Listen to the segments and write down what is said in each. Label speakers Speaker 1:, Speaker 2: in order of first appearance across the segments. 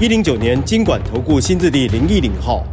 Speaker 1: 一零九年金管投顾新字第零一零号。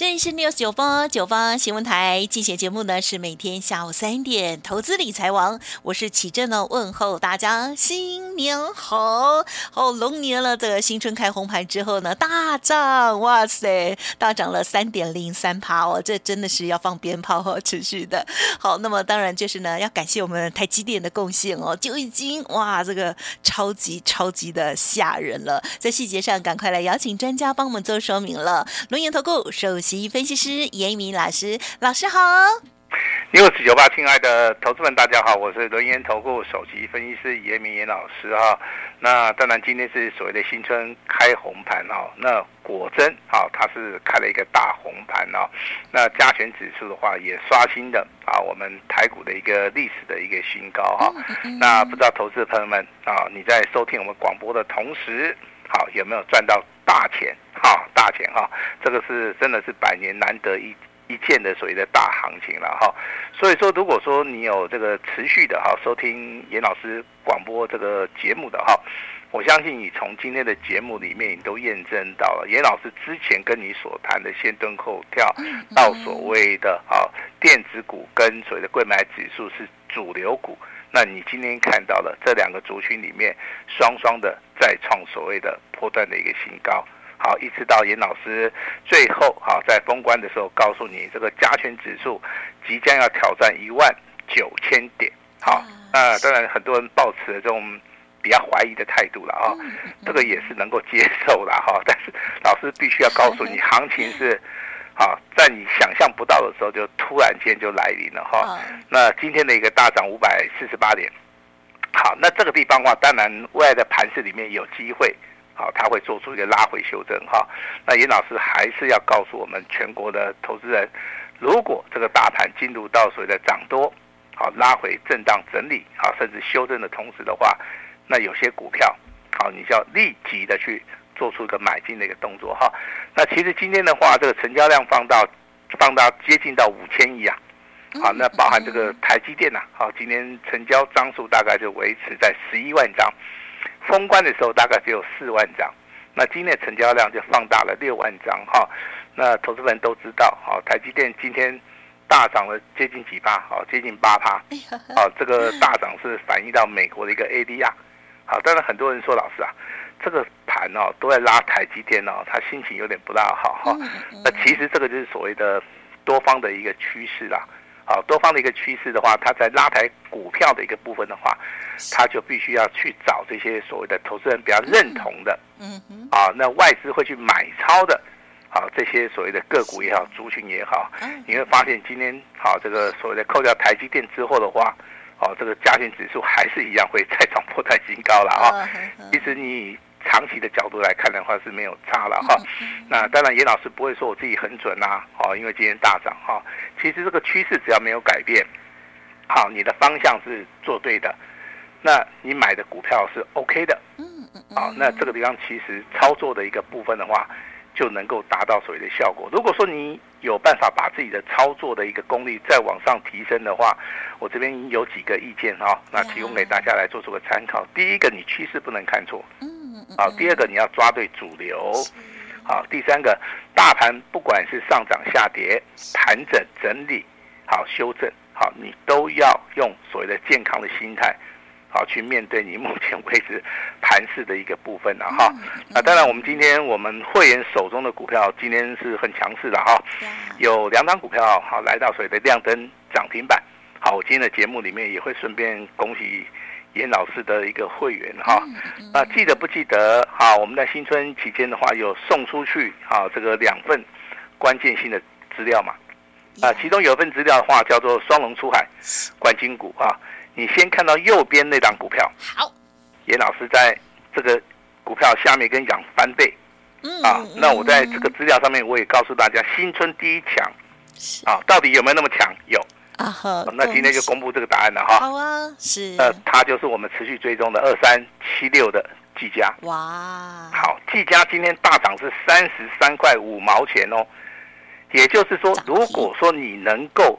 Speaker 2: 这里是 News 九八九八新闻台，进行节目呢是每天下午三点，投资理财王，我是启正呢，问候大家新年好，好龙年了，这个新春开红盘之后呢，大涨，哇塞，大涨了三点零三趴哦，这真的是要放鞭炮哦，持续的，好，那么当然就是呢，要感谢我们台积电的贡献哦，就已经哇，这个超级超级的吓人了，在细节上赶快来邀请专家帮我们做说明了，龙岩投顾首先分析师严一民老师，老师好。
Speaker 3: 六四九八，亲爱的投资们，大家好，我是轮研投顾首席分析师严明严老师哈。那当然，今天是所谓的新春开红盘哦。那果真啊，它是开了一个大红盘哦。那加权指数的话，也刷新的啊，我们台股的一个历史的一个新高哈。那不知道投资的朋友们啊，你在收听我们广播的同时，好有没有赚到？大钱哈，大钱哈，这个是真的是百年难得一一见的所谓的大行情了哈。所以说，如果说你有这个持续的哈收听严老师广播这个节目的哈，我相信你从今天的节目里面你都验证到了严老师之前跟你所谈的先蹲后跳到所谓的啊电子股跟所谓的贵买指数是主流股。那你今天看到了这两个族群里面，双双的再创所谓的波段的一个新高，好，一直到严老师最后好在封关的时候告诉你，这个加权指数即将要挑战一万九千点，好，那当然很多人抱持了这种比较怀疑的态度了啊，这个也是能够接受了哈，但是老师必须要告诉你，行情是。好，在你想象不到的时候，就突然间就来临了哈。那今天的一个大涨五百四十八点，好，那这个地方的话，当然未来的盘市里面有机会，好，它会做出一个拉回修正哈。那严老师还是要告诉我们全国的投资人，如果这个大盘进入到所谓的涨多，好，拉回震荡整理，好，甚至修正的同时的话，那有些股票，好，你就要立即的去。做出一个买进的一个动作哈，那其实今天的话，这个成交量放到放到接近到五千亿啊，好，那包含这个台积电呐，好，今天成交张数大概就维持在十一万张，封关的时候大概只有四万张，那今天的成交量就放大了六万张哈，那投资人都知道，好，台积电今天大涨了接近几趴，好，接近八趴，好，这个大涨是反映到美国的一个 ADR，好，当然很多人说老师啊。这个盘哦，都在拉台积电哦，他心情有点不大好哈。那其实这个就是所谓的多方的一个趋势啦。好，多方的一个趋势的话，它在拉抬股票的一个部分的话，他就必须要去找这些所谓的投资人比较认同的，嗯嗯，啊，那外资会去买超的，好，这些所谓的个股也好，族群也好，你会发现今天好这个所谓的扣掉台积电之后的话，哦，这个加权指数还是一样会再涨破台新高了啊。其实你。长期的角度来看的话是没有差了哈，那当然严老师不会说我自己很准呐，哦，因为今天大涨哈，其实这个趋势只要没有改变，好，你的方向是做对的，那你买的股票是 OK 的，嗯嗯，好，那这个地方其实操作的一个部分的话，就能够达到所谓的效果。如果说你有办法把自己的操作的一个功力再往上提升的话，我这边有几个意见哈，那提供给大家来做出个参考。第一个，你趋势不能看错。好，第二个你要抓对主流，好，第三个大盘不管是上涨下跌、盘整整理、好修正，好，你都要用所谓的健康的心态，好去面对你目前为止 盘势的一个部分了哈。那当然，我们今天我们会员手中的股票今天是很强势的哈，有两档股票好来到所谓的亮灯涨停板，好，我今天的节目里面也会顺便恭喜。严老师的一个会员哈，那记得不记得？啊，我们在新春期间的话，有送出去啊这个两份关键性的资料嘛？啊，其中有一份资料的话叫做双龙出海冠军股啊。你先看到右边那档股票，好，严老师在这个股票下面跟你讲翻倍。嗯啊，那我在这个资料上面我也告诉大家，新春第一强，啊，到底有没有那么强？有那今天就公布这个答案了哈。
Speaker 2: 好啊，是。
Speaker 3: 呃，它就是我们持续追踪的二三七六的技嘉。
Speaker 2: 哇。
Speaker 3: 好，技嘉今天大涨是三十三块五毛钱哦。也就是说，如果说你能够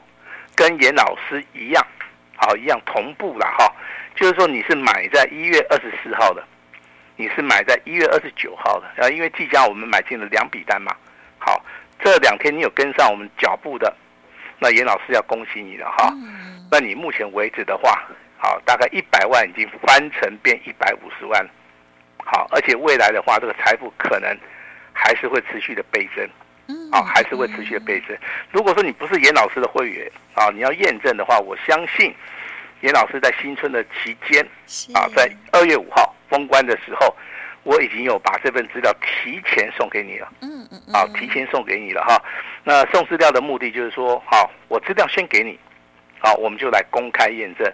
Speaker 3: 跟严老师一样，好，一样同步了哈，就是说你是买在一月二十四号的，你是买在一月二十九号的，然后因为技嘉我们买进了两笔单嘛，好，这两天你有跟上我们脚步的，那严老师要恭喜你了哈。那你目前为止的话，好，大概一百万已经翻成变一百五十万，好，而且未来的话，这个财富可能还是会持续的倍增。啊，还是会持续的倍增。如果说你不是严老师的会员啊，你要验证的话，我相信严老师在新春的期间啊，在二月五号封关的时候，我已经有把这份资料提前送给你了。嗯嗯啊，提前送给你了哈。那送资料的目的就是说，好，我资料先给你，好，我们就来公开验证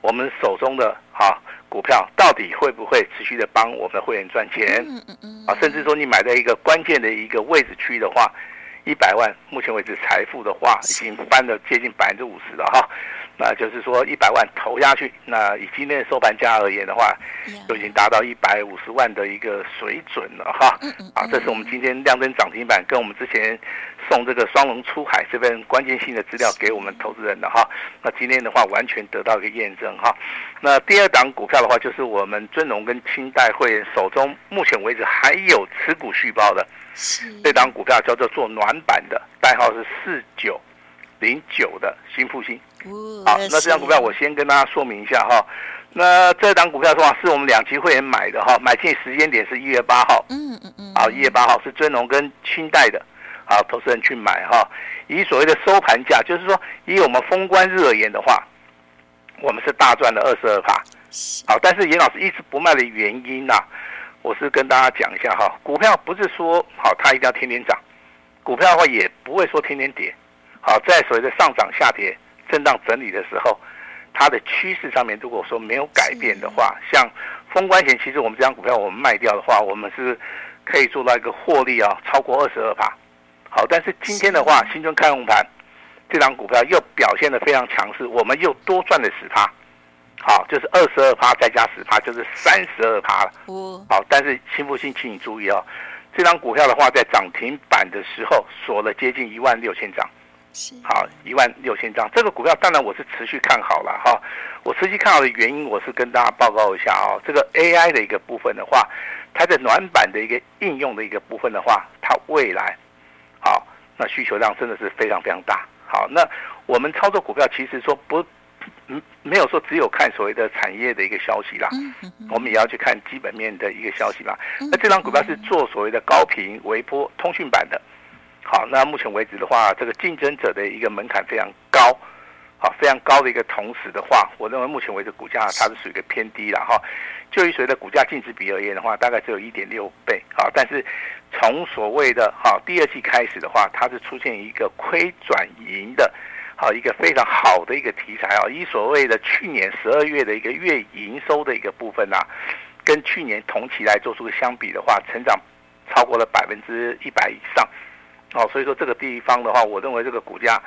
Speaker 3: 我们手中的哈。股票到底会不会持续的帮我们的会员赚钱？嗯嗯嗯。啊，甚至说你买在一个关键的一个位置区的话，一百万，目前为止财富的话已经翻了接近百分之五十了哈。那就是说一百万投下去，那以今天的收盘价而言的话，就已经达到一百五十万的一个水准了哈。啊，这是我们今天亮灯涨停板跟我们之前。送这个双龙出海这份关键性的资料给我们投资人的哈，那今天的话完全得到一个验证哈。那第二档股票的话，就是我们尊龙跟清代会员手中目前为止还有持股续报的，这档股票叫做做暖板的，代号是四九零九的新复兴。好，那这档股票我先跟大家说明一下哈。那这档股票的话，是我们两期会员买的哈，买进时间点是一月八号。嗯嗯嗯。好，一月八号是尊荣跟清代的。好，投资人去买哈，以所谓的收盘价，就是说以我们封关日而言的话，我们是大赚了二十二趴。好，但是严老师一直不卖的原因呐、啊，我是跟大家讲一下哈，股票不是说好它一定要天天涨，股票的话也不会说天天跌。好，在所谓的上涨下跌、震荡整理的时候，它的趋势上面如果说没有改变的话，像封关前，其实我们这张股票我们卖掉的话，我们是可以做到一个获利啊，超过二十二趴。好，但是今天的话，新春开红盘，这张股票又表现得非常强势，我们又多赚了十趴，好，就是二十二趴再加十趴，就是三十二趴了。好，但是新复兴，请你注意哦，这张股票的话，在涨停板的时候锁了接近一万六千张，好，一万六千张，这个股票当然我是持续看好了哈。我持续看好的原因，我是跟大家报告一下哦，这个 AI 的一个部分的话，它的暖板的一个应用的一个部分的话，它未来。好，那需求量真的是非常非常大。好，那我们操作股票其实说不，嗯，没有说只有看所谓的产业的一个消息啦，我们也要去看基本面的一个消息啦。那这张股票是做所谓的高频微波通讯版的。好，那目前为止的话，这个竞争者的一个门槛非常高。好，非常高的一个同时的话，我认为目前为止股价它是属于一个偏低了哈。就以随着股价净值比而言的话，大概只有一点六倍。好，但是从所谓的哈第二季开始的话，它是出现一个亏转盈的，好一个非常好的一个题材啊。以所谓的去年十二月的一个月营收的一个部分呐，跟去年同期来做出个相比的话，成长超过了百分之一百以上。哦，所以说这个地方的话，我认为这个股价。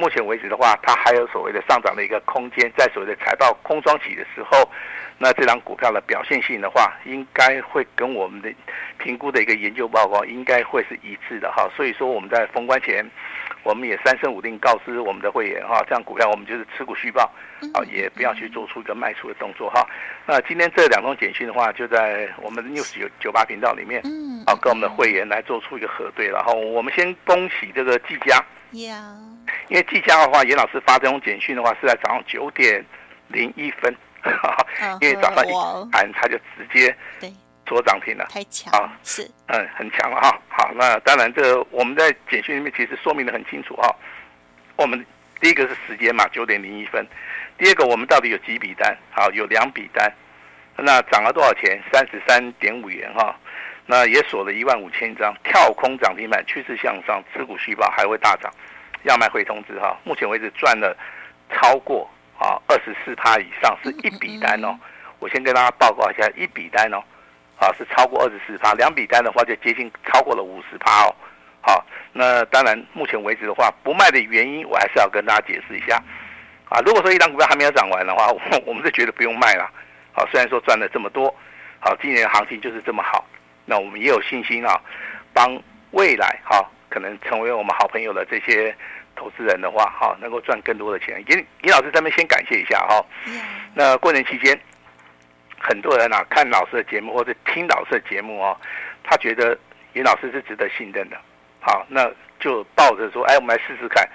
Speaker 3: 目前为止的话，它还有所谓的上涨的一个空间，在所谓的财报空窗期的时候，那这张股票的表现性的话，应该会跟我们的评估的一个研究报告应该会是一致的哈。所以说我们在封关前，我们也三声五令告知我们的会员哈，这样股票我们就是持股续报，啊，也不要去做出一个卖出的动作哈。那今天这两通简讯的话，就在我们的 News 九八频道里面，啊，跟我们的会员来做出一个核对，然后我们先恭喜这个技嘉。Yeah. 因为技嘉的话，严老师发这种简讯的话是在早上九点零一分，uh, 因为早上一盘它就直接做涨停了，
Speaker 2: 太强
Speaker 3: 啊，是嗯很强了哈。好，那当然这个我们在简讯里面其实说明的很清楚哈。我们第一个是时间嘛，九点零一分，第二个我们到底有几笔单？好，有两笔单，那涨了多少钱？三十三点五元哈。那也锁了一万五千张，跳空涨停板，趋势向上，持股续报还会大涨，要卖会通知哈。目前为止赚了超过啊二十四趴以上，是一笔单哦。我先跟大家报告一下，一笔单哦，啊，是超过二十四趴，两笔单的话就接近超过了五十趴哦。好，那当然目前为止的话，不卖的原因我还是要跟大家解释一下。啊，如果说一档股票还没有涨完的话，我 我们是觉得不用卖了。好，虽然说赚了这么多，好，今年的行情就是这么好，那我们也有信心啊，帮未来哈可能成为我们好朋友的这些投资人的话，哈，能够赚更多的钱。尹尹老师这边先感谢一下哈。那过年期间，很多人啊看老师的节目或者听老师的节目哦，他觉得尹老师是值得信任的，好，那就抱着说，哎，我们来试试看。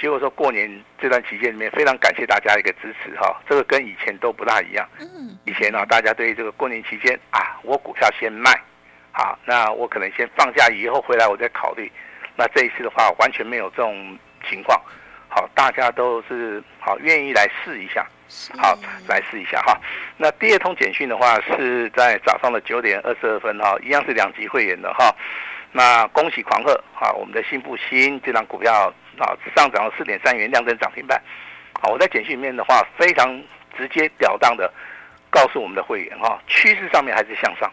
Speaker 3: 结果说过年这段期间里面，非常感谢大家的一个支持哈，这个跟以前都不大一样。嗯，以前呢，大家对于这个过年期间啊，我股票先卖，好，那我可能先放假以后回来我再考虑。那这一次的话，完全没有这种情况，好，大家都是好愿意来试一下，好，来试一下哈。那第二通简讯的话是在早上的九点二十二分哈，一样是两级会员的哈。那恭喜狂贺哈，我们的新复兴这张股票。啊，上涨了四点三元，亮灯涨停板。好，我在简讯里面的话，非常直接了当的告诉我们的会员哈，趋势上面还是向上。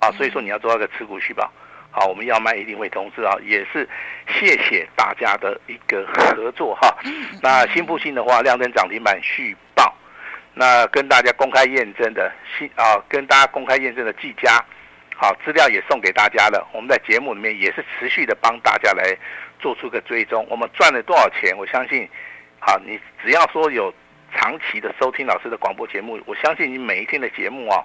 Speaker 3: 啊，所以说你要做那个持股续报。好，我们要卖一定会通知啊，也是谢谢大家的一个合作哈。那新复兴的话，亮灯涨停板续报。那跟大家公开验证的新啊，跟大家公开验证的技嘉，好，资料也送给大家了。我们在节目里面也是持续的帮大家来。做出个追踪，我们赚了多少钱？我相信，好，你只要说有长期的收听老师的广播节目，我相信你每一天的节目啊，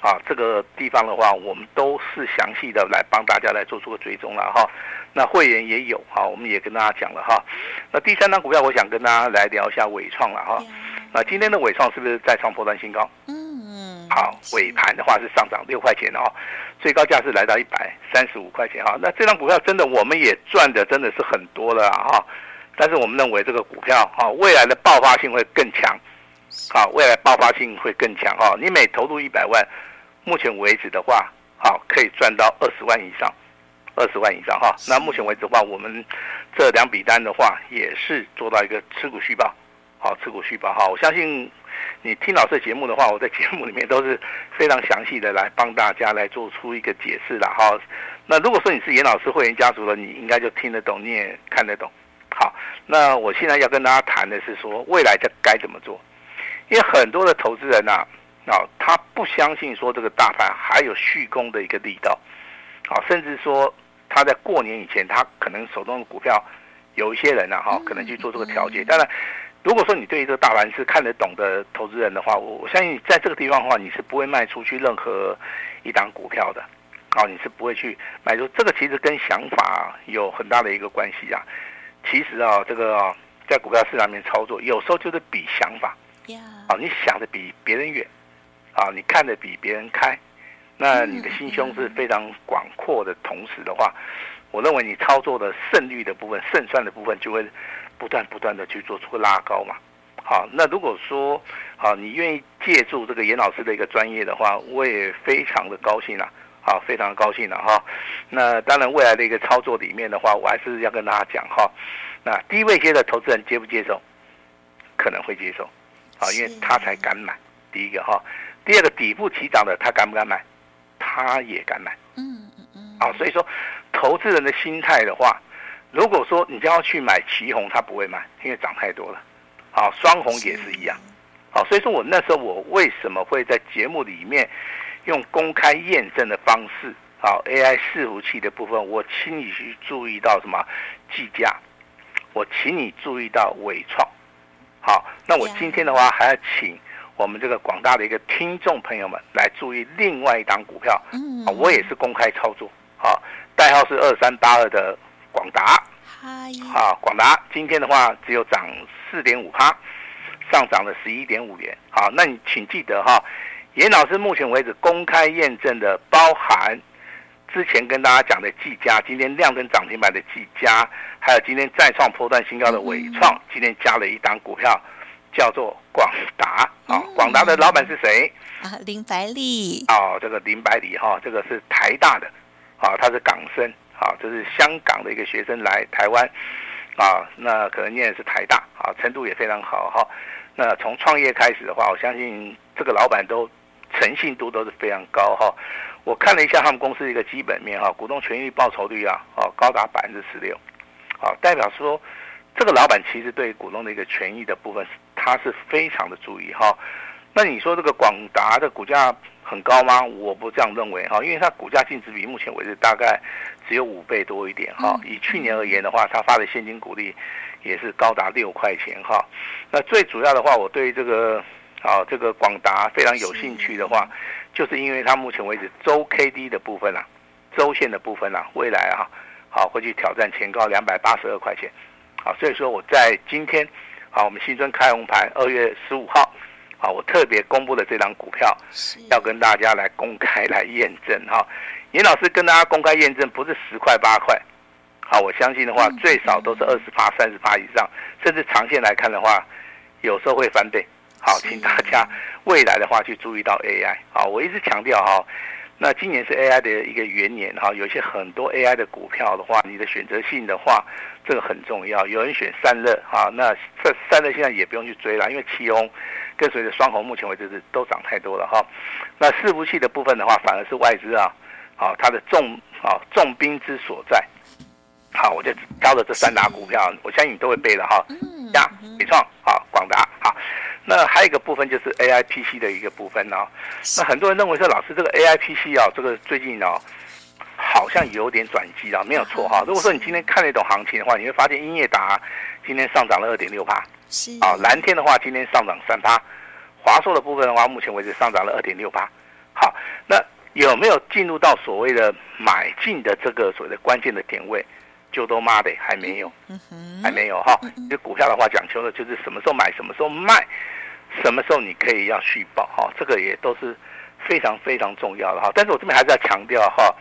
Speaker 3: 啊，这个地方的话，我们都是详细的来帮大家来做出个追踪了哈。那会员也有哈，我们也跟大家讲了哈。那第三张股票，我想跟大家来聊一下伟创了哈。那今天的伟创是不是再创波段新高？嗯，好，尾盘的话是上涨六块钱哦。最高价是来到一百三十五块钱哈，那这张股票真的我们也赚的真的是很多了哈，但是我们认为这个股票哈未来的爆发性会更强，好，未来爆发性会更强哈，你每投入一百万，目前为止的话，好可以赚到二十万以上，二十万以上哈，那目前为止的话，我们这两笔单的话也是做到一个持股续报，好，持股续报哈，我相信。你听老师的节目的话，我在节目里面都是非常详细的来帮大家来做出一个解释的哈。那如果说你是严老师会员家族的，你应该就听得懂，你也看得懂。好，那我现在要跟大家谈的是说，未来这该怎么做？因为很多的投资人呐，啊，他不相信说这个大盘还有续攻的一个力道，啊，甚至说他在过年以前，他可能手中的股票有一些人呐，哈，可能去做这个调节，当然。如果说你对于这个大盘是看得懂的投资人的话，我我相信在这个地方的话，你是不会卖出去任何一档股票的，啊，你是不会去买出。这个其实跟想法有很大的一个关系啊。其实啊，这个在股票市场里面操作，有时候就是比想法，啊，你想的比别人远，啊，你看的比别人开，那你的心胸是非常广阔的同时的话，我认为你操作的胜率的部分、胜算的部分就会。不断不断的去做出个拉高嘛，好，那如果说好，你愿意借助这个严老师的一个专业的话，我也非常的高兴了，好，非常的高兴了哈。那当然未来的一个操作里面的话，我还是要跟大家讲哈。那低位阶的投资人接不接受？可能会接受，啊，因为他才敢买。第一个哈，第二个底部起涨的他敢不敢买？他也敢买。嗯嗯嗯。啊，所以说投资人的心态的话。如果说你就要去买旗红，他不会买，因为涨太多了。好，双红也是一样。好，所以说我那时候我为什么会在节目里面用公开验证的方式，好，AI 伺服器的部分，我请你去注意到什么？技嘉，我请你注意到伟创。好，那我今天的话还要请我们这个广大的一个听众朋友们来注意另外一档股票。嗯，我也是公开操作。好，代号是二三八二的。广达，好，广达今天的话只有涨四点五趴，上涨了十一点五元。好，那你请记得哈，严老师目前为止公开验证的，包含之前跟大家讲的技嘉，今天亮灯涨停板的技嘉，还有今天再创波段新高的伟创，今天加了一档股票，叫做广达。啊，广达的老板是谁？啊，
Speaker 2: 林百里。
Speaker 3: 哦，这个林百里哈，这个是台大的，啊，他是港生。好，这是香港的一个学生来台湾，啊，那可能念的是台大，啊，程度也非常好哈。那从创业开始的话，我相信这个老板都诚信度都是非常高哈。我看了一下他们公司的一个基本面哈，股东权益报酬率啊，哦高达百分之十六，啊代表说这个老板其实对股东的一个权益的部分，他是非常的注意哈。那你说这个广达的股价很高吗？我不这样认为哈，因为它股价净值比目前为止大概只有五倍多一点哈。以去年而言的话，它发的现金股利也是高达六块钱哈。那最主要的话，我对这个啊这个广达非常有兴趣的话，就是因为它目前为止周 K D 的部分啊，周线的部分啊，未来啊好会去挑战前高两百八十二块钱。好，所以说我在今天好我们新春开红盘二月十五号。好，我特别公布的这张股票，要跟大家来公开来验证哈。严老师跟大家公开验证，不是十块八块，好，我相信的话，最少都是二十八、三十八以上，甚至长线来看的话，有时候会翻倍。好，请大家未来的话去注意到 AI。好，我一直强调哈。那今年是 AI 的一个元年哈，有些很多 AI 的股票的话，你的选择性的话，这个很重要。有人选散热哈，那这散热现在也不用去追了，因为气温跟随着双红，目前为止是都涨太多了哈。那伺服器的部分的话，反而是外资啊，好，它的重啊重兵之所在。好，我就挑了这三档股票，我相信你都会背的哈。嗯呀，美创好，广达好。那还有一个部分就是 A I P C 的一个部分呢、哦。那很多人认为说，老师这个 A I P C 啊，这个最近哦，好像有点转机啊，没有错哈。如果说你今天看那种行情的话，你会发现英业达今天上涨了二点六趴，是啊，蓝天的话今天上涨三八，华硕的部分的话，目前为止上涨了二点六八。好，那有没有进入到所谓的买进的这个所谓的关键的点位？就都妈的还没有，还没有哈。这股票的话讲求的就是什么时候买，什么时候卖。什么时候你可以要续报哈？这个也都是非常非常重要的哈。但是我这边还是要强调哈，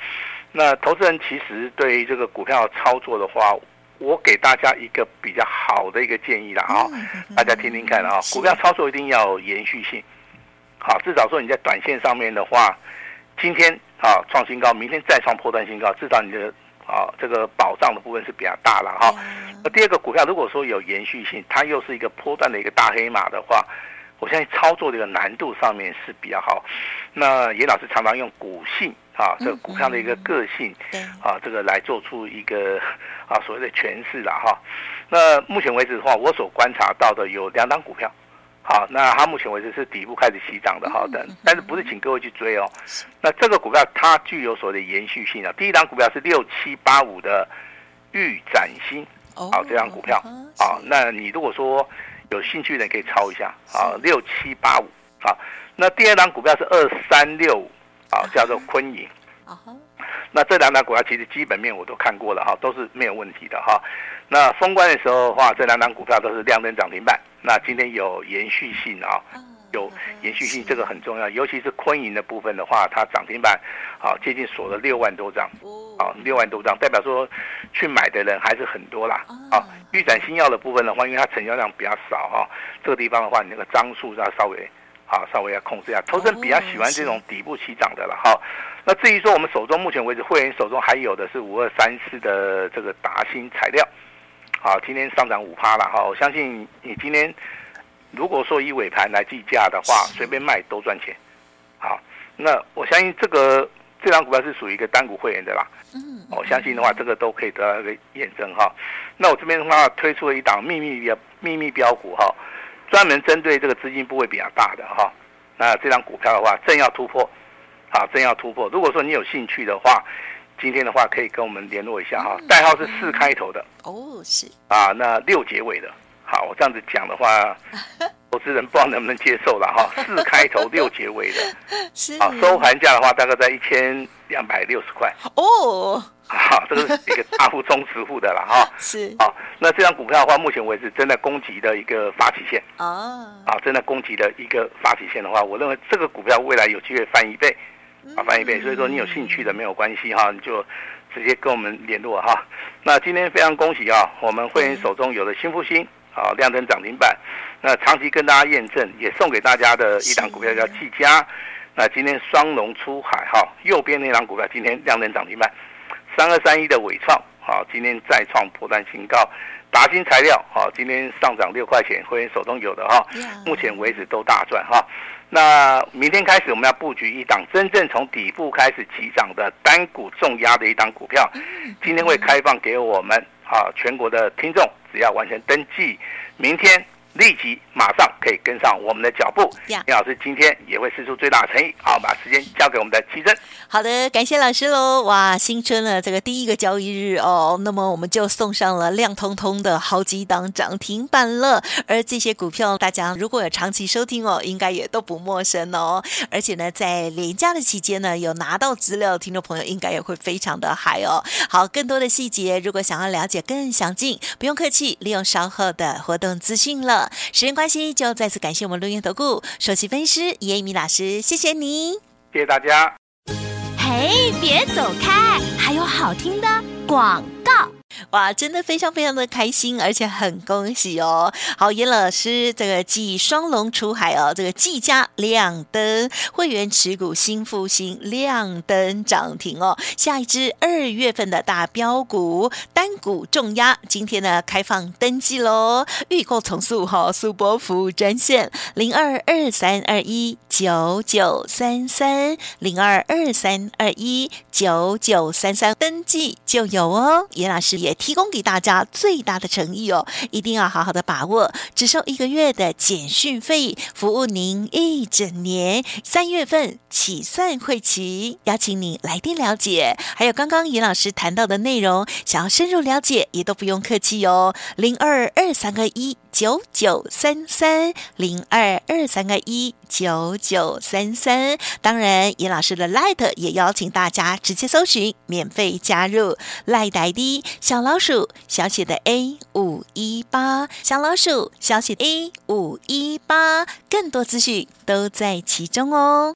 Speaker 3: 那投资人其实对于这个股票操作的话，我给大家一个比较好的一个建议啦哈，大家听听看啊。股票操作一定要有延续性，好，至少说你在短线上面的话，今天啊创新高，明天再创破断新高，至少你的啊这个保障的部分是比较大了哈。那第二个股票如果说有延续性，它又是一个波段的一个大黑马的话。我相信操作这个难度上面是比较好。那严老师常常用股性啊，这个股票的一个个性，啊，这个来做出一个啊所谓的诠释了哈。那目前为止的话，我所观察到的有两档股票，好，那它目前为止是底部开始起涨的好的但是不是请各位去追哦。那这个股票它具有所谓的延续性啊。第一档股票是六七八五的玉展新，好，这档股票，好，那你如果说。有兴趣的人可以抄一下啊，六七八五啊。那第二档股票是二三六五啊，叫做坤银。那这两档股票其实基本面我都看过了哈，都是没有问题的哈。那封关的时候的话，这两档股票都是亮灯涨停板。那今天有延续性啊。有延续性，这个很重要，尤其是昆银的部分的话，它涨停板啊接近锁了六万多张，啊六万多张，代表说去买的人还是很多啦。啊，预展新药的部分的话，因为它成交量比较少哈，这个地方的话，你那个张数要稍微啊稍微要控制一下。投资人比较喜欢这种底部起涨的了哈。那至于说我们手中目前为止会员手中还有的是五二三四的这个达新材料，好，今天上涨五趴了哈。我相信你今天。如果说以尾盘来计价的话，随便卖都赚钱。好，那我相信这个这张股票是属于一个单股会员的啦。嗯，我相信的话，这个都可以得到一个验证哈。那我这边的话推出了一档秘密的秘密标股哈，专门针对这个资金部位比较大的哈。那这张股票的话，正要突破，好，真要突破。如果说你有兴趣的话，今天的话可以跟我们联络一下哈，代号是四开头的。哦，是。啊，那六结尾的。好，我这样子讲的话，投资人不知道能不能接受了哈。四开头六结尾的，是。啊，收盘价的话大概在一千两百六十块。哦。好，这个是一个大户中实户的了哈。是。好，那这张股票的话，目前为止正在攻击的一个发起线。哦。啊，正在攻击的一个发起线的话，我认为这个股票未来有机会翻一倍，啊，翻一倍。所以说你有兴趣的没有关系哈，你就直接跟我们联络哈。那今天非常恭喜啊，我们会员手中有了新复星啊，亮灯涨停板。那长期跟大家验证，也送给大家的一档股票叫技嘉。那今天双龙出海，哈，右边那档股票今天亮灯涨停板。三二三一的伟创，啊，今天再创波段新高。达新材料，啊，今天上涨六块钱，会员手中有的哈，目前为止都大赚哈。那明天开始我们要布局一档真正从底部开始起涨的单股重压的一档股票，今天会开放给我们啊全国的听众，只要完成登记，明天。立即马上可以跟上我们的脚步。林老师今天也会释出最大的诚意，好，把时间交给我们的奇珍。
Speaker 2: 好的，感谢老师喽！哇，新春了，这个第一个交易日哦，那么我们就送上了亮通通的好几档涨停板了。而这些股票，大家如果有长期收听哦，应该也都不陌生哦。而且呢，在连假的期间呢，有拿到资料的听众朋友，应该也会非常的嗨哦。好，更多的细节，如果想要了解更详尽，不用客气，利用稍后的活动资讯了。时间关系，就再次感谢我们录音投顾首席分析师叶一鸣老师，谢谢你，
Speaker 3: 谢谢大家。
Speaker 4: 嘿，别走开，还有好听的广告。
Speaker 2: 哇，真的非常非常的开心，而且很恭喜哦！好，严老师这个继双龙出海哦，这个技嘉亮灯，会员持股新复兴亮灯涨停哦。下一支二月份的大标股单股重压，今天呢开放登记喽，预购从速哈，速拨服务专线零二二三二一九九三三零二二三二一九九三三登记就有哦，严老师也提供给大家最大的诚意哦，一定要好好的把握，只收一个月的简讯费，服务您一整年，三月份起算会期，邀请你来电了解。还有刚刚尹老师谈到的内容，想要深入了解，也都不用客气哦，零二二三个一。九九三三零二二三个一九九三三，当然，严老师的 Light 也邀请大家直接搜寻，免费加入。Light ID 小老鼠小写的 A 五一八，小老鼠小写 A 五一八，更多资讯都在其中哦。